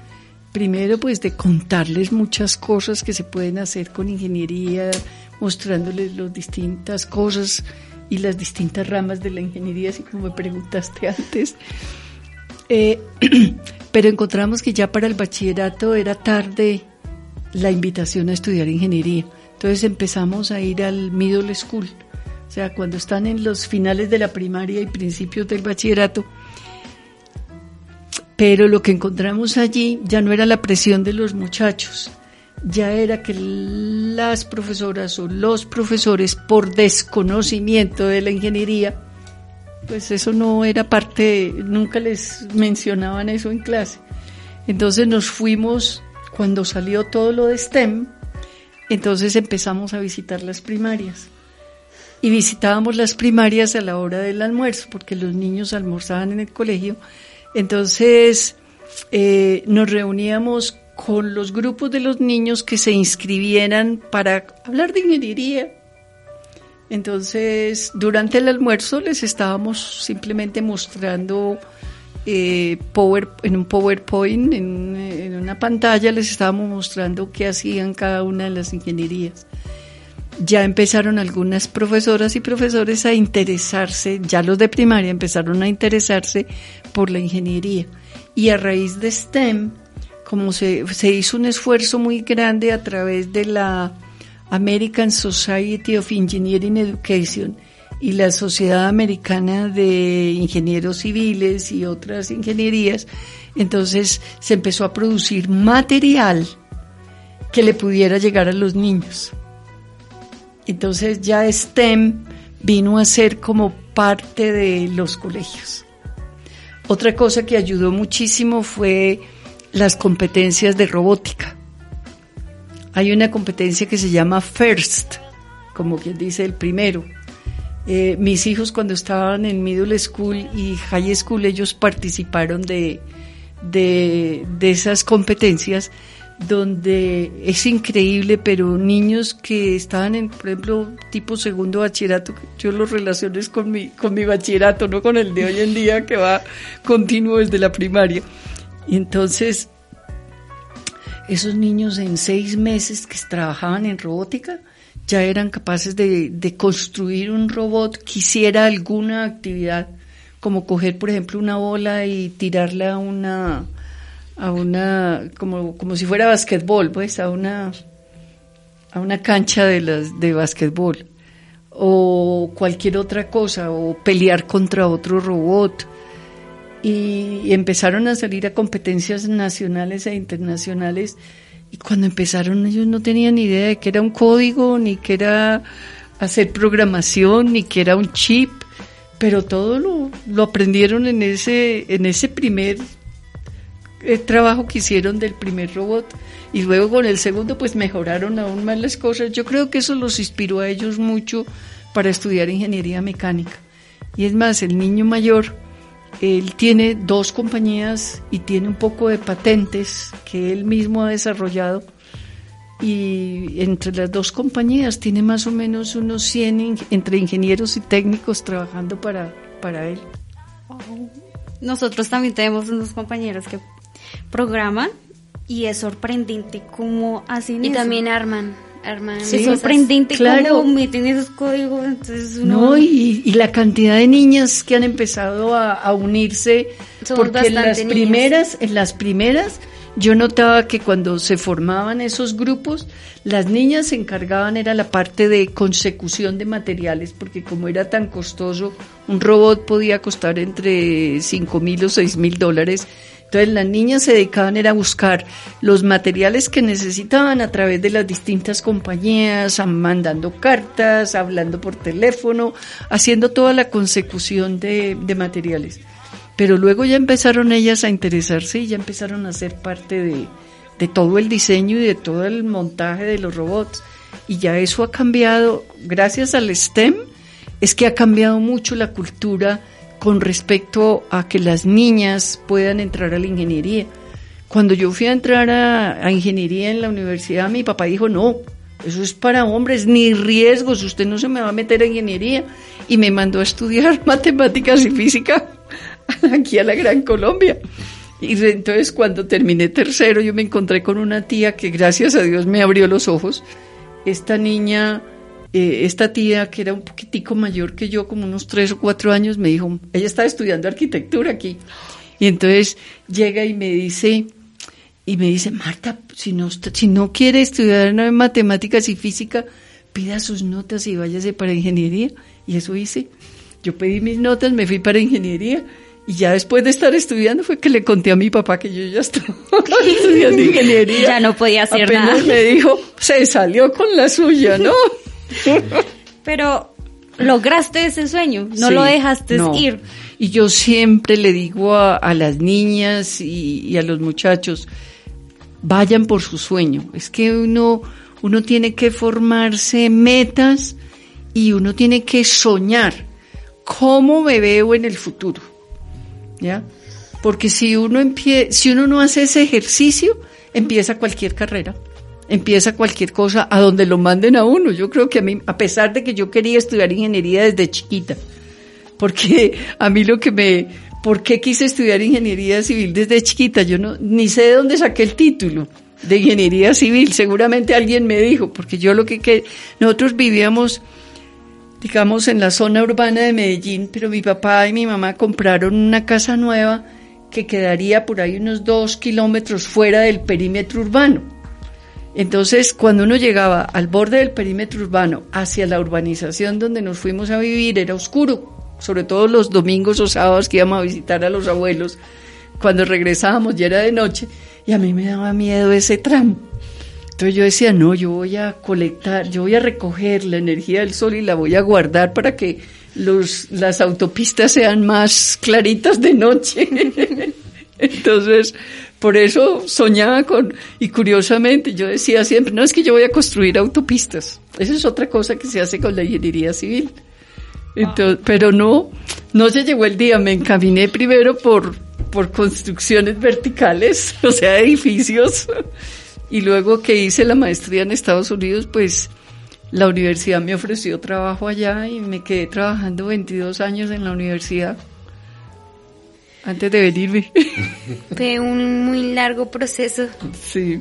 primero, pues de contarles muchas cosas que se pueden hacer con ingeniería, mostrándoles las distintas cosas y las distintas ramas de la ingeniería, así como me preguntaste antes. Eh, pero encontramos que ya para el bachillerato era tarde la invitación a estudiar ingeniería. Entonces empezamos a ir al middle school, o sea, cuando están en los finales de la primaria y principios del bachillerato. Pero lo que encontramos allí ya no era la presión de los muchachos, ya era que las profesoras o los profesores, por desconocimiento de la ingeniería, pues eso no era parte, nunca les mencionaban eso en clase. Entonces nos fuimos, cuando salió todo lo de STEM, entonces empezamos a visitar las primarias. Y visitábamos las primarias a la hora del almuerzo, porque los niños almorzaban en el colegio. Entonces eh, nos reuníamos con los grupos de los niños que se inscribieran para hablar de ingeniería, entonces, durante el almuerzo les estábamos simplemente mostrando eh, power, en un PowerPoint, en, una pantalla, les estábamos mostrando qué hacían cada una de las ingenierías. Ya empezaron algunas profesoras y profesores a interesarse, ya los de primaria empezaron a interesarse por la ingeniería. Y a raíz de STEM, como se hizo un esfuerzo muy grande a través de la American Society of Engineering Education y la Sociedad Americana de Ingenieros Civiles y otras ingenierías, entonces se empezó a producir material que le pudiera llegar a los niños. Entonces ya STEM vino a ser como parte de los colegios. Otra cosa que ayudó muchísimo fue las competencias de robótica hay una competencia que se llama FIRST, como quien dice el primero, Eh, mis hijos cuando estaban en middle school y high school, ellos participaron de, de, de esas competencias donde es increíble, pero niños que estaban en, por ejemplo, tipo segundo bachillerato, yo los relaciones con mi, con mi bachillerato, no con el de hoy en día que va continuo desde la primaria. Entonces, esos niños en seis meses que trabajaban en robótica, ya eran capaces de, construir un robot que hiciera alguna actividad, como coger, por ejemplo, una bola y tirarla a una, a una como, como si fuera basquetbol, pues a una a una cancha de las de basquetbol o cualquier otra cosa o pelear contra otro robot y empezaron a salir a competencias nacionales e internacionales y cuando empezaron ellos no tenían ni idea de que era un código ni que era hacer programación ni que era un chip pero todo lo, lo aprendieron en ese en ese primer el trabajo que hicieron del primer robot y luego con el segundo pues mejoraron aún más las cosas. Yo creo que eso los inspiró a ellos mucho para estudiar ingeniería mecánica. Y es más, el niño mayor, él tiene dos compañías y tiene un poco de patentes que él mismo ha desarrollado. Y entre las dos compañías tiene más o menos unos 100 entre ingenieros y técnicos trabajando para, para él. Nosotros también tenemos unos compañeros que programan y es sorprendente cómo hacen y eso. también arman. Arman es sorprendente claro. cómo meten esos códigos. Entonces uno... No, y, y la cantidad de niñas que han empezado a, a unirse, Somos porque en las niñas. primeras, en las primeras, yo notaba que cuando se formaban esos grupos, las niñas se encargaban era la parte de consecución de materiales, porque como era tan costoso, un robot podía costar entre cinco mil o seis mil dólares. Entonces las niñas se dedicaban era a buscar los materiales que necesitaban a través de las distintas compañías, mandando cartas, hablando por teléfono, haciendo toda la consecución de, de materiales. Pero luego ya empezaron ellas a interesarse y ya empezaron a ser parte de, de todo el diseño y de todo el montaje de los robots. Y ya eso ha cambiado, gracias al STEM, es que ha cambiado mucho la cultura con respecto a que las niñas puedan entrar a la ingeniería. Cuando yo fui a entrar a, a ingeniería en la universidad, mi papá dijo, no, eso es para hombres, ni riesgos, usted no se me va a meter a ingeniería. Y me mandó a estudiar matemáticas y física aquí a la Gran Colombia. Y entonces cuando terminé tercero, yo me encontré con una tía que gracias a Dios me abrió los ojos. Esta niña, eh, esta tía que era un poquitico mayor que yo, como unos tres o cuatro años, me dijo, ella estaba estudiando arquitectura aquí. Y entonces llega y me dice, y me dice, Marta, si no, si no quiere estudiar en matemáticas y física, pida sus notas y váyase para ingeniería. Y eso hice. Yo pedí mis notas, me fui para ingeniería. Y ya después de estar estudiando fue que le conté a mi papá que yo ya estaba estudiando ingeniería. Ya no podía hacer Apenas nada. me dijo, se salió con la suya, ¿no? Pero lograste ese sueño, no Sí, lo dejaste no. ir. Y yo siempre le digo a, a las niñas y, y a los muchachos, vayan por su sueño. Es que uno, uno tiene que formarse metas y uno tiene que soñar cómo me veo en el futuro. ¿Ya? Porque si uno empie si uno no hace ese ejercicio, empieza cualquier carrera, empieza cualquier cosa a donde lo manden a uno. Yo creo que a mí, a pesar de que yo quería estudiar ingeniería desde chiquita, porque a mí lo que me, ¿por qué quise estudiar ingeniería civil desde chiquita? Yo no, ni sé de dónde saqué el título de ingeniería civil, seguramente alguien me dijo, porque yo lo que, que nosotros vivíamos, digamos, en la zona urbana de Medellín, pero mi papá y mi mamá compraron una casa nueva que quedaría por ahí unos dos kilómetros fuera del perímetro urbano. Entonces, cuando uno llegaba al borde del perímetro urbano hacia la urbanización donde nos fuimos a vivir, era oscuro, sobre todo los domingos o sábados que íbamos a visitar a los abuelos. Cuando regresábamos ya era de noche y a mí me daba miedo ese tramo. Entonces yo decía, no, yo voy a colectar, yo voy a recoger la energía del sol y la voy a guardar para que los, las autopistas sean más claritas de noche. Entonces, por eso soñaba con, y curiosamente yo decía siempre, no es que yo voy a construir autopistas. Esa es otra cosa que se hace con la ingeniería civil. Entonces, pero no, no se llegó el día. Me encaminé primero por, por construcciones verticales, o sea, edificios. Y luego que hice la maestría en Estados Unidos, pues la universidad me ofreció trabajo allá y me quedé trabajando 22 años en la universidad antes de venirme. Fue un muy largo proceso. Sí.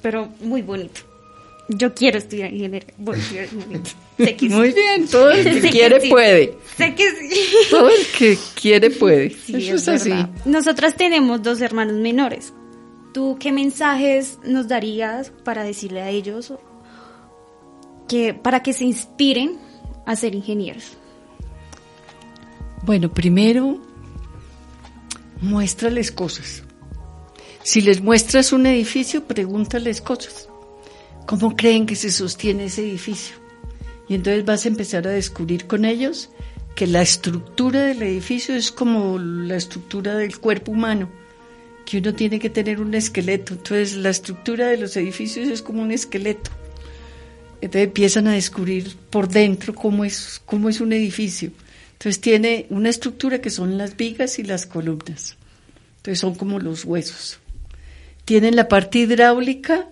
Pero muy bonito. Yo quiero estudiar ingeniería. Sé que sí. Muy bien, todo el que Sé que quiere sí. puede. Sé que sí. Todo el que quiere puede. Sí, Eso es, así. Nosotras tenemos dos hermanos menores. ¿Tú qué mensajes nos darías para decirle a ellos que para que se inspiren a ser ingenieros? Bueno, primero, muéstrales cosas. Si les muestras un edificio, pregúntales cosas. ¿Cómo creen que se sostiene ese edificio? Y entonces vas a empezar a descubrir con ellos que la estructura del edificio es como la estructura del cuerpo humano, que uno tiene que tener un esqueleto. Entonces la estructura de los edificios es como un esqueleto. Entonces empiezan a descubrir por dentro cómo es, cómo es un edificio. Entonces tiene una estructura que son las vigas y las columnas. Entonces son como los huesos. Tienen la parte hidráulica,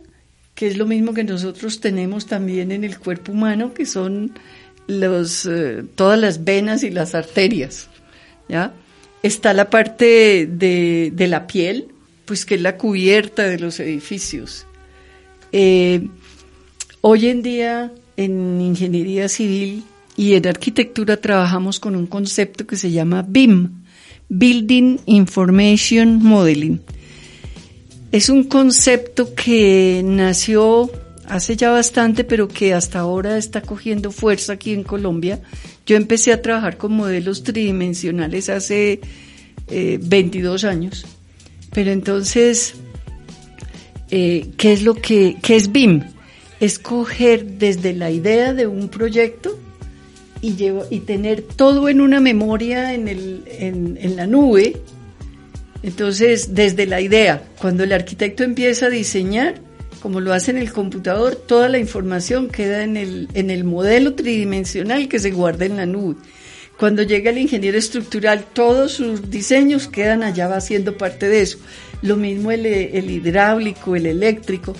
que es lo mismo que nosotros tenemos también en el cuerpo humano, que son los, eh, todas las venas y las arterias. ¿ya? Está la parte de, la piel, pues que es la cubierta de los edificios. Eh, Hoy en día en ingeniería civil y en arquitectura trabajamos con un concepto que se llama BIM, Building Information Modeling. Es un concepto que nació hace ya bastante, pero que hasta ahora está cogiendo fuerza aquí en Colombia. Yo empecé a trabajar con modelos tridimensionales hace eh, 22 años. Pero entonces, eh, ¿qué es lo que, qué es BIM? es coger desde la idea de un proyecto y, tener todo en una memoria en, la nube. Entonces, desde la idea, cuando el arquitecto empieza a diseñar, como lo hace en el computador, toda la información queda en el, en el modelo tridimensional que se guarda en la nube. Cuando llega el ingeniero estructural, todos sus diseños quedan allá, va siendo parte de eso. Lo mismo el hidráulico, el eléctrico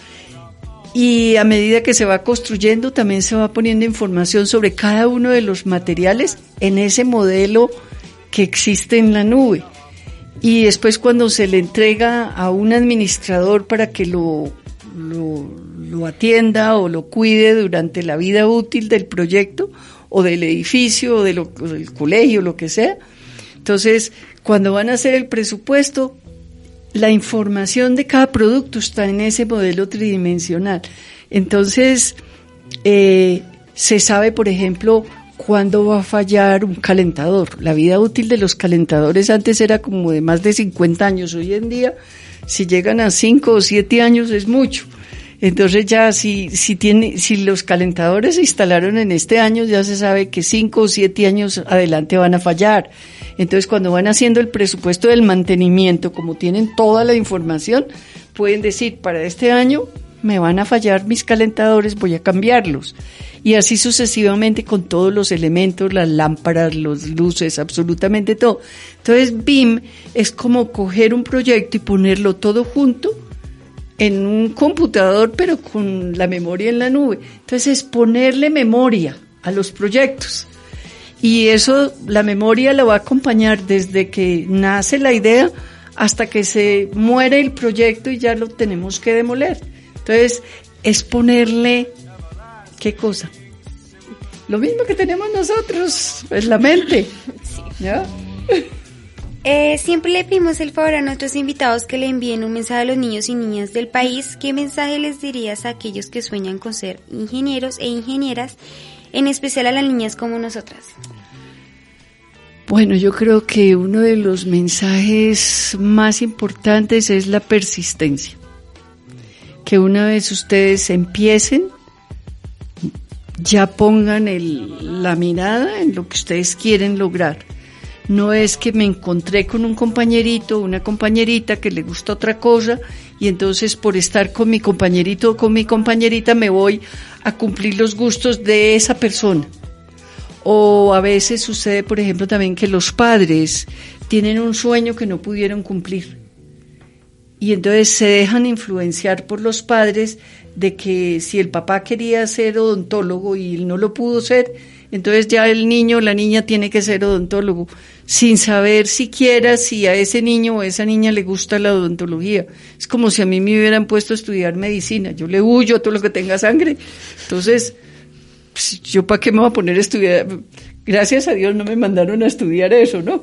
y a medida que se va construyendo también se va poniendo información sobre cada uno de los materiales en ese modelo que existe en la nube. Y después cuando se le entrega a un administrador para que lo, lo, atienda o lo cuide durante la vida útil del proyecto o del edificio o, de lo, o del colegio, lo que sea, entonces cuando van a hacer el presupuesto la información de cada producto está en ese modelo tridimensional. Entonces, eh, se sabe, por ejemplo, cuándo va a fallar un calentador. La vida útil de los calentadores antes era como de más de 50 años. Hoy en día, si llegan a 5 o 7 años es mucho. Entonces ya si, si, tiene, si los calentadores se instalaron en este año, ya se sabe que 5 o 7 años adelante van a fallar. Entonces, cuando van haciendo el presupuesto del mantenimiento, como tienen toda la información, pueden decir, para este año me van a fallar mis calentadores, voy a cambiarlos. Y así sucesivamente con todos los elementos, las lámparas, las luces, absolutamente todo. Entonces, BIM es como coger un proyecto y ponerlo todo junto en un computador, pero con la memoria en la nube. Entonces, es ponerle memoria a los proyectos. Y eso, la memoria la va a acompañar desde que nace la idea hasta que se muere el proyecto y ya lo tenemos que demoler. Entonces, es ponerle, ¿qué cosa? Lo mismo que tenemos nosotros, es la mente. ¿Ya? Eh, siempre le pedimos el favor a nuestros invitados que le envíen un mensaje a los niños y niñas del país. ¿Qué mensaje les dirías a aquellos que sueñan con ser ingenieros e ingenieras, en especial a las niñas como nosotras? Bueno, yo creo que uno de los mensajes más importantes es la persistencia. Que una vez ustedes empiecen, ya pongan la mirada en lo que ustedes quieren lograr. No es que me encontré con un compañerito, una compañerita que le gusta otra cosa y entonces por estar con mi compañerito o con mi compañerita me voy a cumplir los gustos de esa persona O a veces sucede, por ejemplo, también que los padres tienen un sueño que no pudieron cumplir. Y entonces se dejan influenciar por los padres de que si el papá quería ser odontólogo y él no lo pudo ser, entonces ya el niño o la niña tiene que ser odontólogo, sin saber siquiera si a ese niño o a esa niña le gusta la odontología. Es como si a mí me hubieran puesto a estudiar medicina. Yo le huyo a todo lo que tenga sangre. Entonces, pues, yo para qué me voy a poner a estudiar. Gracias a Dios no me mandaron a estudiar eso, ¿no?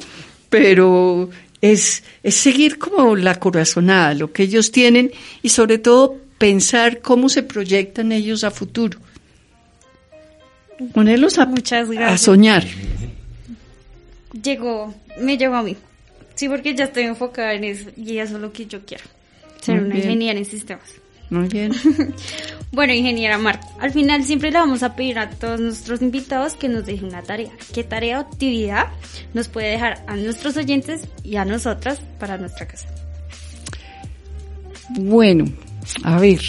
Pero es, es seguir como la corazonada, lo que ellos tienen y sobre todo pensar cómo se proyectan ellos a futuro. Ponerlos a, Muchas a gracias. soñar. Llegó, me llegó a mí. Sí, porque ya estoy enfocada en eso y eso es lo que yo quiero. Ser Muy una bien. ingeniera en sistemas. Muy bien. Bueno, ingeniera Marta, al final siempre le vamos a pedir a todos nuestros invitados que nos deje una tarea. ¿Qué tarea o actividad nos puede dejar a nuestros oyentes y a nosotras para nuestra casa? Bueno, a ver.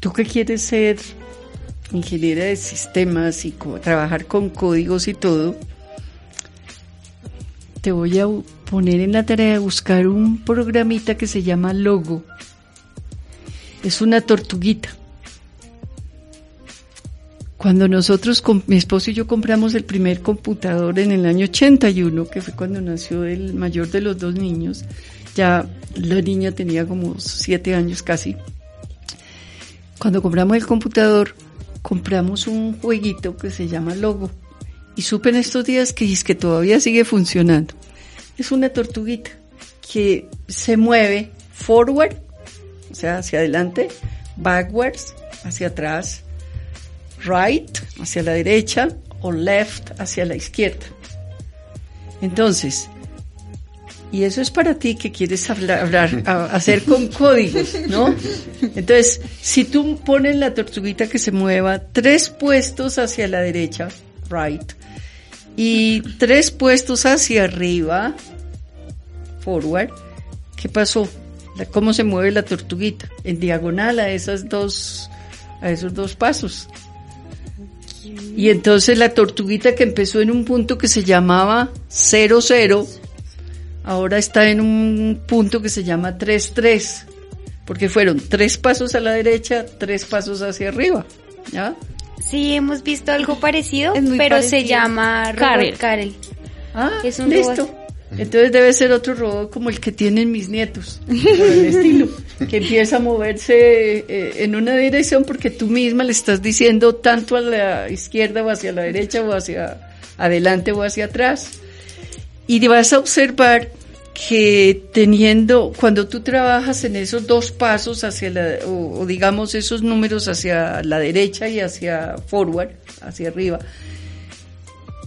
¿Tú qué quieres ser ingeniera de sistemas y trabajar con códigos y todo? Te voy a poner en la tarea de buscar un programita que se llama Logo. Es una tortuguita. Cuando nosotros, mi esposo y yo compramos el primer computador en el año 81, que fue cuando nació el mayor de los dos niños, ya la niña tenía como siete años casi. Cuando compramos el computador, compramos un jueguito que se llama Logo. Y supe en estos días que es que todavía sigue funcionando. Es una tortuguita que se mueve forward, o sea, hacia adelante, backwards, hacia atrás, right, hacia la derecha, o left, hacia la izquierda. Entonces, y eso es para ti que quieres hablar, hablar a- hacer con códigos, ¿no? Entonces, si tú pones la tortuguita que se mueva tres puestos hacia la derecha, right, y tres puestos hacia arriba, forward, ¿qué pasó? ¿Cómo se mueve la tortuguita? En diagonal a esas dos, a esos dos pasos. Y entonces la tortuguita que empezó en un punto que se llamaba 00, ahora está en un punto que se llama 3-3, porque fueron tres pasos a la derecha, tres pasos hacia arriba, ¿ya? Sí, hemos visto algo parecido, pero se llama Robot Karel. Karel. Ah, Es un listo. robot. Entonces debe ser otro robot como el que tienen mis nietos, por el estilo, que empieza a moverse eh, en una dirección porque tú misma le estás diciendo tanto a la izquierda o hacia la derecha o hacia adelante o hacia atrás. Y vas a observar que teniendo, cuando tú trabajas en esos dos pasos hacia la, o, digamos esos números hacia la derecha y hacia forward, hacia arriba,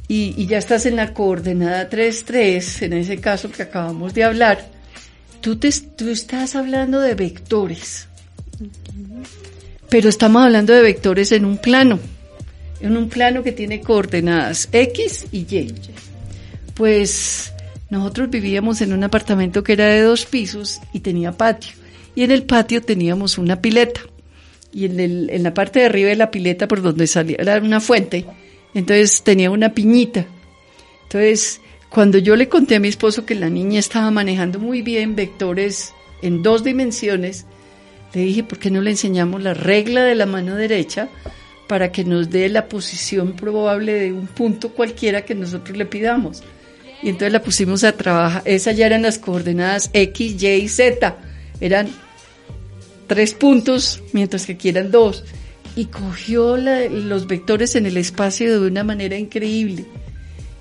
y, y ya estás en la coordenada 3-3, en ese caso que acabamos de hablar, tú, te, tú estás hablando de vectores. Pero estamos hablando de vectores en un plano, en un plano que tiene coordenadas X y Y. Pues nosotros vivíamos en un apartamento que era de dos pisos y tenía patio. Y en el patio teníamos una pileta. Y en, el- en la parte de arriba de la pileta, por donde salía, era una fuente, entonces tenía una piñita. Entonces, cuando yo le conté a mi esposo que la niña estaba manejando muy bien vectores en dos dimensiones, le dije, ¿por qué no le enseñamos la regla de la mano derecha para que nos dé la posición probable de un punto cualquiera que nosotros le pidamos? Y entonces la pusimos a trabajar. Esas ya eran las coordenadas X, Y y Z. Eran tres puntos, mientras que aquí eran dos. Y cogió la- los vectores en el espacio de una manera increíble.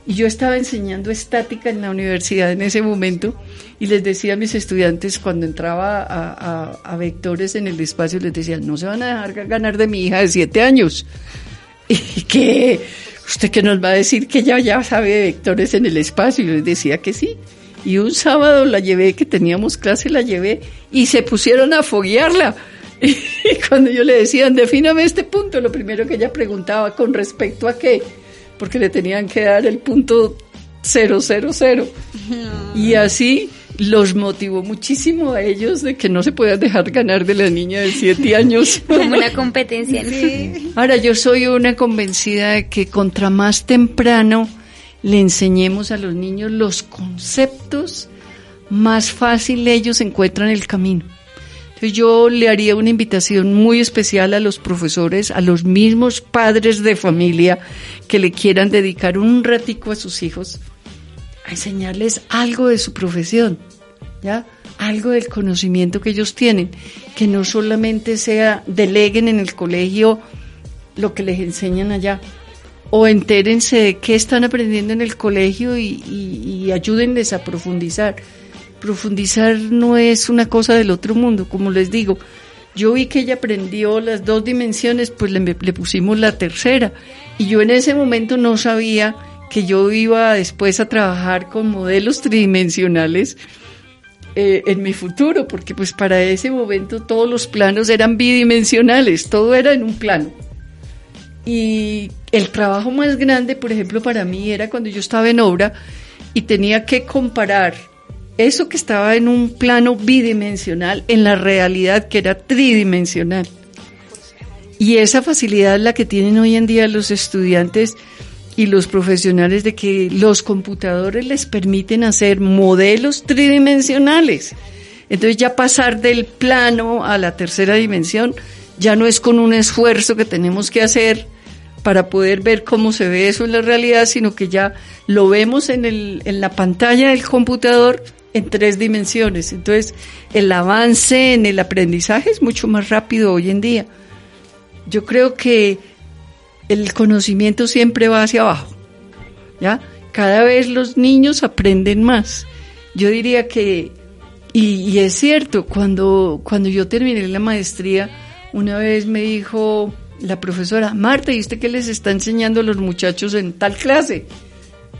Y yo estaba enseñando estática en la universidad en ese momento y les decía a mis estudiantes cuando entraba a, a- a vectores en el espacio, les decía, no se van a dejar ganar de mi hija de siete años. Y que usted que nos va a decir que ella ya sabe de vectores en el espacio. Y yo les decía que sí. Y un sábado la llevé, que teníamos clase, la llevé y se pusieron a foguearla. Y cuando yo le decía, defíname este punto, lo primero que ella preguntaba, ¿con respecto a qué? Porque le tenían que dar el punto 000. Y así, los motivó muchísimo a ellos de que no se puedan dejar ganar de la niña de siete años. Como una competencia. Ahora, yo soy una convencida de que contra más temprano le enseñemos a los niños los conceptos, más fácil ellos encuentran el camino. Entonces yo le haría una invitación muy especial a los profesores, a los mismos padres de familia que le quieran dedicar un ratico a sus hijos a enseñarles algo de su profesión, ¿ya? Algo del conocimiento que ellos tienen, que no solamente sea deleguen en el colegio lo que les enseñan allá, o entérense de qué están aprendiendo en el colegio y, y ayúdenles a profundizar. Profundizar no es una cosa del otro mundo, como les digo. Yo vi que ella aprendió las dos dimensiones, pues le, le pusimos la tercera. Y yo en ese momento no sabía que yo iba después a trabajar con modelos tridimensionales eh, en mi futuro, porque pues para ese momento todos los planos eran bidimensionales, todo era en un plano. Y el trabajo más grande, por ejemplo, para mí era cuando yo estaba en obra y tenía que comparar eso que estaba en un plano bidimensional en la realidad que era tridimensional. Y esa facilidad la que tienen hoy en día los estudiantes y los profesionales de que los computadores les permiten hacer modelos tridimensionales. Entonces ya pasar del plano a la tercera dimensión ya no es con un esfuerzo que tenemos que hacer para poder ver cómo se ve eso en la realidad, sino que ya lo vemos en, el, en la pantalla del computador en tres dimensiones. Entonces el avance en el aprendizaje es mucho más rápido hoy en día. Yo creo que el conocimiento siempre va hacia abajo. ¿Ya? Cada vez los niños aprenden más. Yo diría que, y, es cierto, cuando, cuando yo terminé la maestría, una vez me dijo la profesora, Marta, ¿y usted qué les está enseñando a los muchachos en tal clase?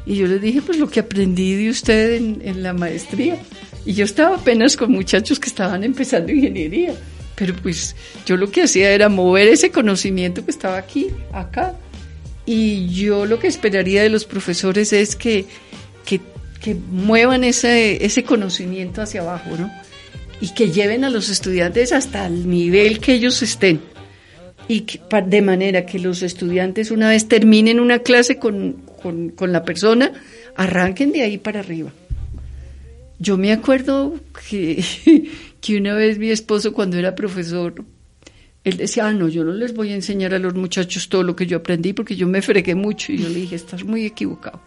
Y yo les dije, pues lo que aprendí de usted en, en la maestría. Y yo estaba apenas con muchachos que estaban empezando ingeniería. Pero pues yo lo que hacía era mover ese conocimiento que estaba aquí, acá. Y yo lo que esperaría de los profesores es que, que, muevan ese, ese conocimiento hacia abajo, ¿no? Y que lleven a los estudiantes hasta el nivel que ellos estén. Y de manera que los estudiantes una vez terminen una clase con, con, con la persona, arranquen de ahí para arriba. Yo me acuerdo que que una vez mi esposo cuando era profesor, él decía, ah, no, yo no les voy a enseñar a los muchachos todo lo que yo aprendí porque yo me fregué mucho. Y yo le dije, estás muy equivocado.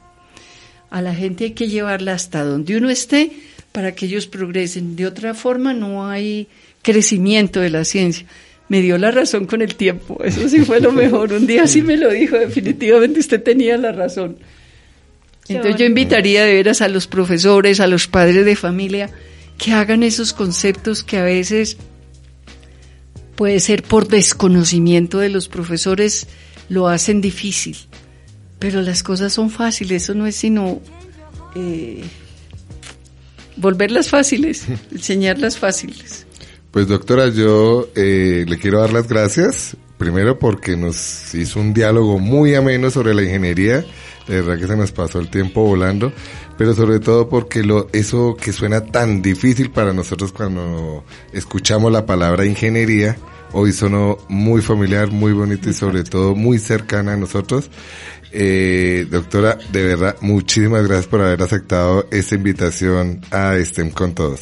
A la gente hay que llevarla hasta donde uno esté para que ellos progresen. De otra forma no hay crecimiento de la ciencia. Me dio la razón con el tiempo, eso sí fue lo mejor. Un día sí me lo dijo, definitivamente usted tenía la razón. Entonces yo invitaría de veras a los profesores, a los padres de familia, que hagan esos conceptos que a veces puede ser por desconocimiento de los profesores, lo hacen difícil. Pero las cosas son fáciles, eso no es sino eh, volverlas fáciles, enseñarlas fáciles. Pues doctora, yo eh, le quiero dar las gracias, primero porque nos hizo un diálogo muy ameno sobre la ingeniería, de verdad que se nos pasó el tiempo volando, pero sobre todo porque lo, eso que suena tan difícil para nosotros cuando escuchamos la palabra ingeniería, hoy sonó muy familiar, muy bonito y sobre todo muy cercana a nosotros. Eh, doctora, de verdad, muchísimas gracias por haber aceptado esta invitación a STEM con todos.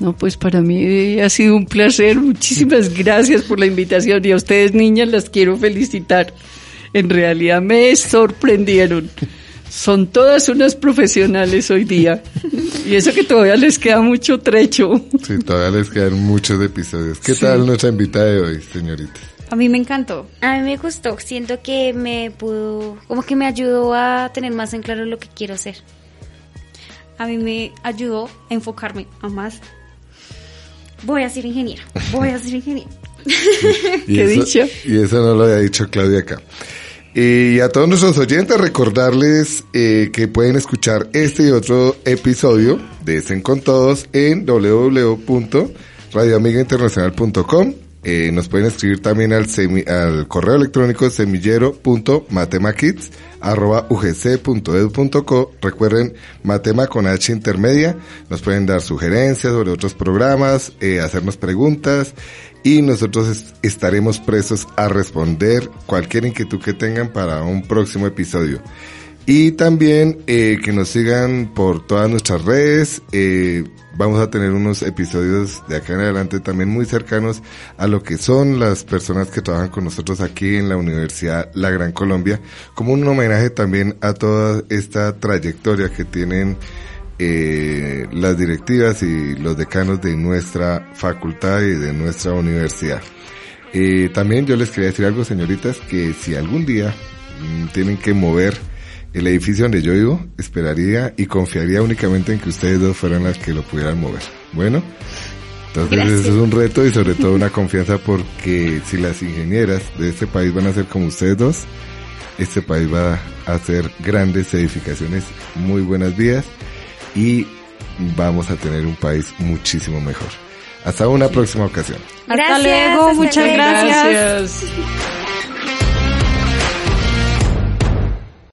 No, pues para mí ha sido un placer. Muchísimas gracias por la invitación y a ustedes niñas las quiero felicitar. En realidad me sorprendieron. Son todas unas profesionales hoy día. Y eso que todavía les queda mucho trecho. Sí, todavía les quedan muchos episodios. ¿Qué tal nuestra invitada de hoy, señorita? A mí me encantó. A mí me gustó. Siento que me pudo, como que me ayudó a tener más en claro lo que quiero hacer. A mí me ayudó a enfocarme a más. Voy a ser ingeniera. Voy a ser ingeniera. ¿Qué dicho? Y eso no lo había dicho Claudia acá. Y a todos nuestros oyentes recordarles eh, que pueden escuchar este y otro episodio de Estén con Todos en www.radioamigainternacional.com Eh, nos pueden escribir también al, semi- al correo electrónico semillero.matemakids.ugc.edu.co. Recuerden, Matema con H intermedia. Nos pueden dar sugerencias sobre otros programas, eh, hacernos preguntas y nosotros es- estaremos prestos a responder cualquier inquietud que tengan para un próximo episodio. Y también eh, que nos sigan por todas nuestras redes. eh, vamos a tener unos episodios de acá en adelante también muy cercanos a lo que son las personas que trabajan con nosotros aquí en la Universidad La Gran Colombia, como un homenaje también a toda esta trayectoria que tienen eh, las directivas y los decanos de nuestra facultad y de nuestra universidad. Eh, también yo les quería decir algo, señoritas, que si algún día mm, tienen que mover el edificio donde yo vivo, esperaría y confiaría únicamente en que ustedes dos fueran las que lo pudieran mover. Bueno, entonces Gracias. eso es un reto y sobre todo una confianza porque si las ingenieras de este país van a ser como ustedes dos, este país va a hacer grandes edificaciones, muy buenas vías y vamos a tener un país muchísimo mejor. Hasta una próxima ocasión. Hasta Gracias, luego, hasta muchas. Gracias.